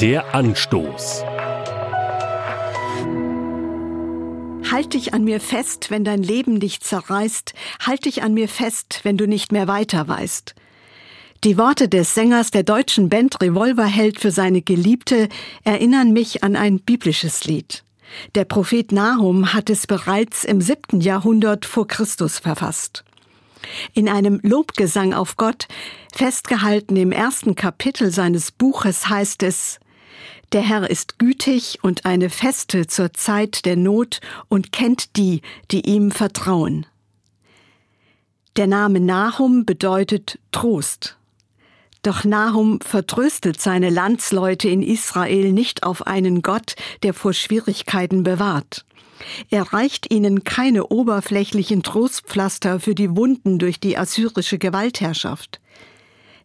Der Anstoß. Halt dich an mir fest, wenn dein Leben dich zerreißt. Halt dich an mir fest, wenn du nicht mehr weiter weißt. Die Worte des Sängers der deutschen Band Revolverheld für seine Geliebte erinnern mich an ein biblisches Lied. Der Prophet Nahum hat es bereits im siebten Jahrhundert vor Christus verfasst. In einem Lobgesang auf Gott, festgehalten im ersten Kapitel seines Buches, heißt es Der Herr ist gütig und eine Feste zur Zeit der Not und kennt die, die ihm vertrauen. Der Name Nahum bedeutet Trost. Doch Nahum vertröstet seine Landsleute in Israel nicht auf einen Gott, der vor Schwierigkeiten bewahrt. Er reicht ihnen keine oberflächlichen Trostpflaster für die Wunden durch die assyrische Gewaltherrschaft.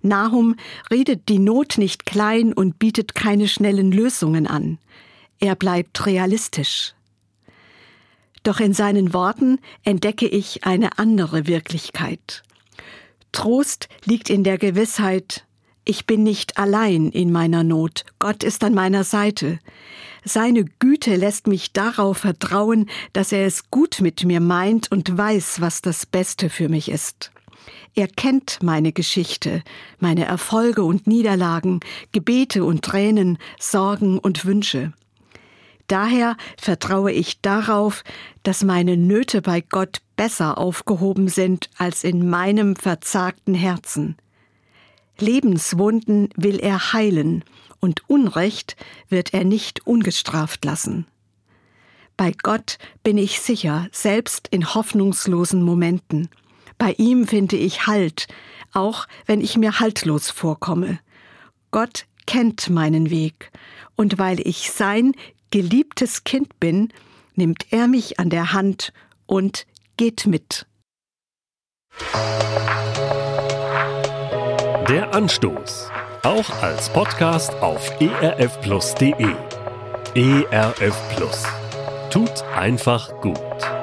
Nahum redet die Not nicht klein und bietet keine schnellen Lösungen an. Er bleibt realistisch. Doch in seinen Worten entdecke ich eine andere Wirklichkeit. Trost liegt in der Gewissheit, ich bin nicht allein in meiner Not, Gott ist an meiner Seite. Seine Güte lässt mich darauf vertrauen, dass er es gut mit mir meint und weiß, was das Beste für mich ist. Er kennt meine Geschichte, meine Erfolge und Niederlagen, Gebete und Tränen, Sorgen und Wünsche. Daher vertraue ich darauf, dass meine Nöte bei Gott besser aufgehoben sind als in meinem verzagten Herzen. Lebenswunden will er heilen, und Unrecht wird er nicht ungestraft lassen. Bei Gott bin ich sicher, selbst in hoffnungslosen Momenten. Bei ihm finde ich Halt, auch wenn ich mir haltlos vorkomme. Gott kennt meinen Weg, und weil ich sein geliebtes Kind bin, nimmt er mich an der Hand und geht mit. Der Anstoß. Auch als Podcast auf erfplus.de. ERF Plus. Tut einfach gut.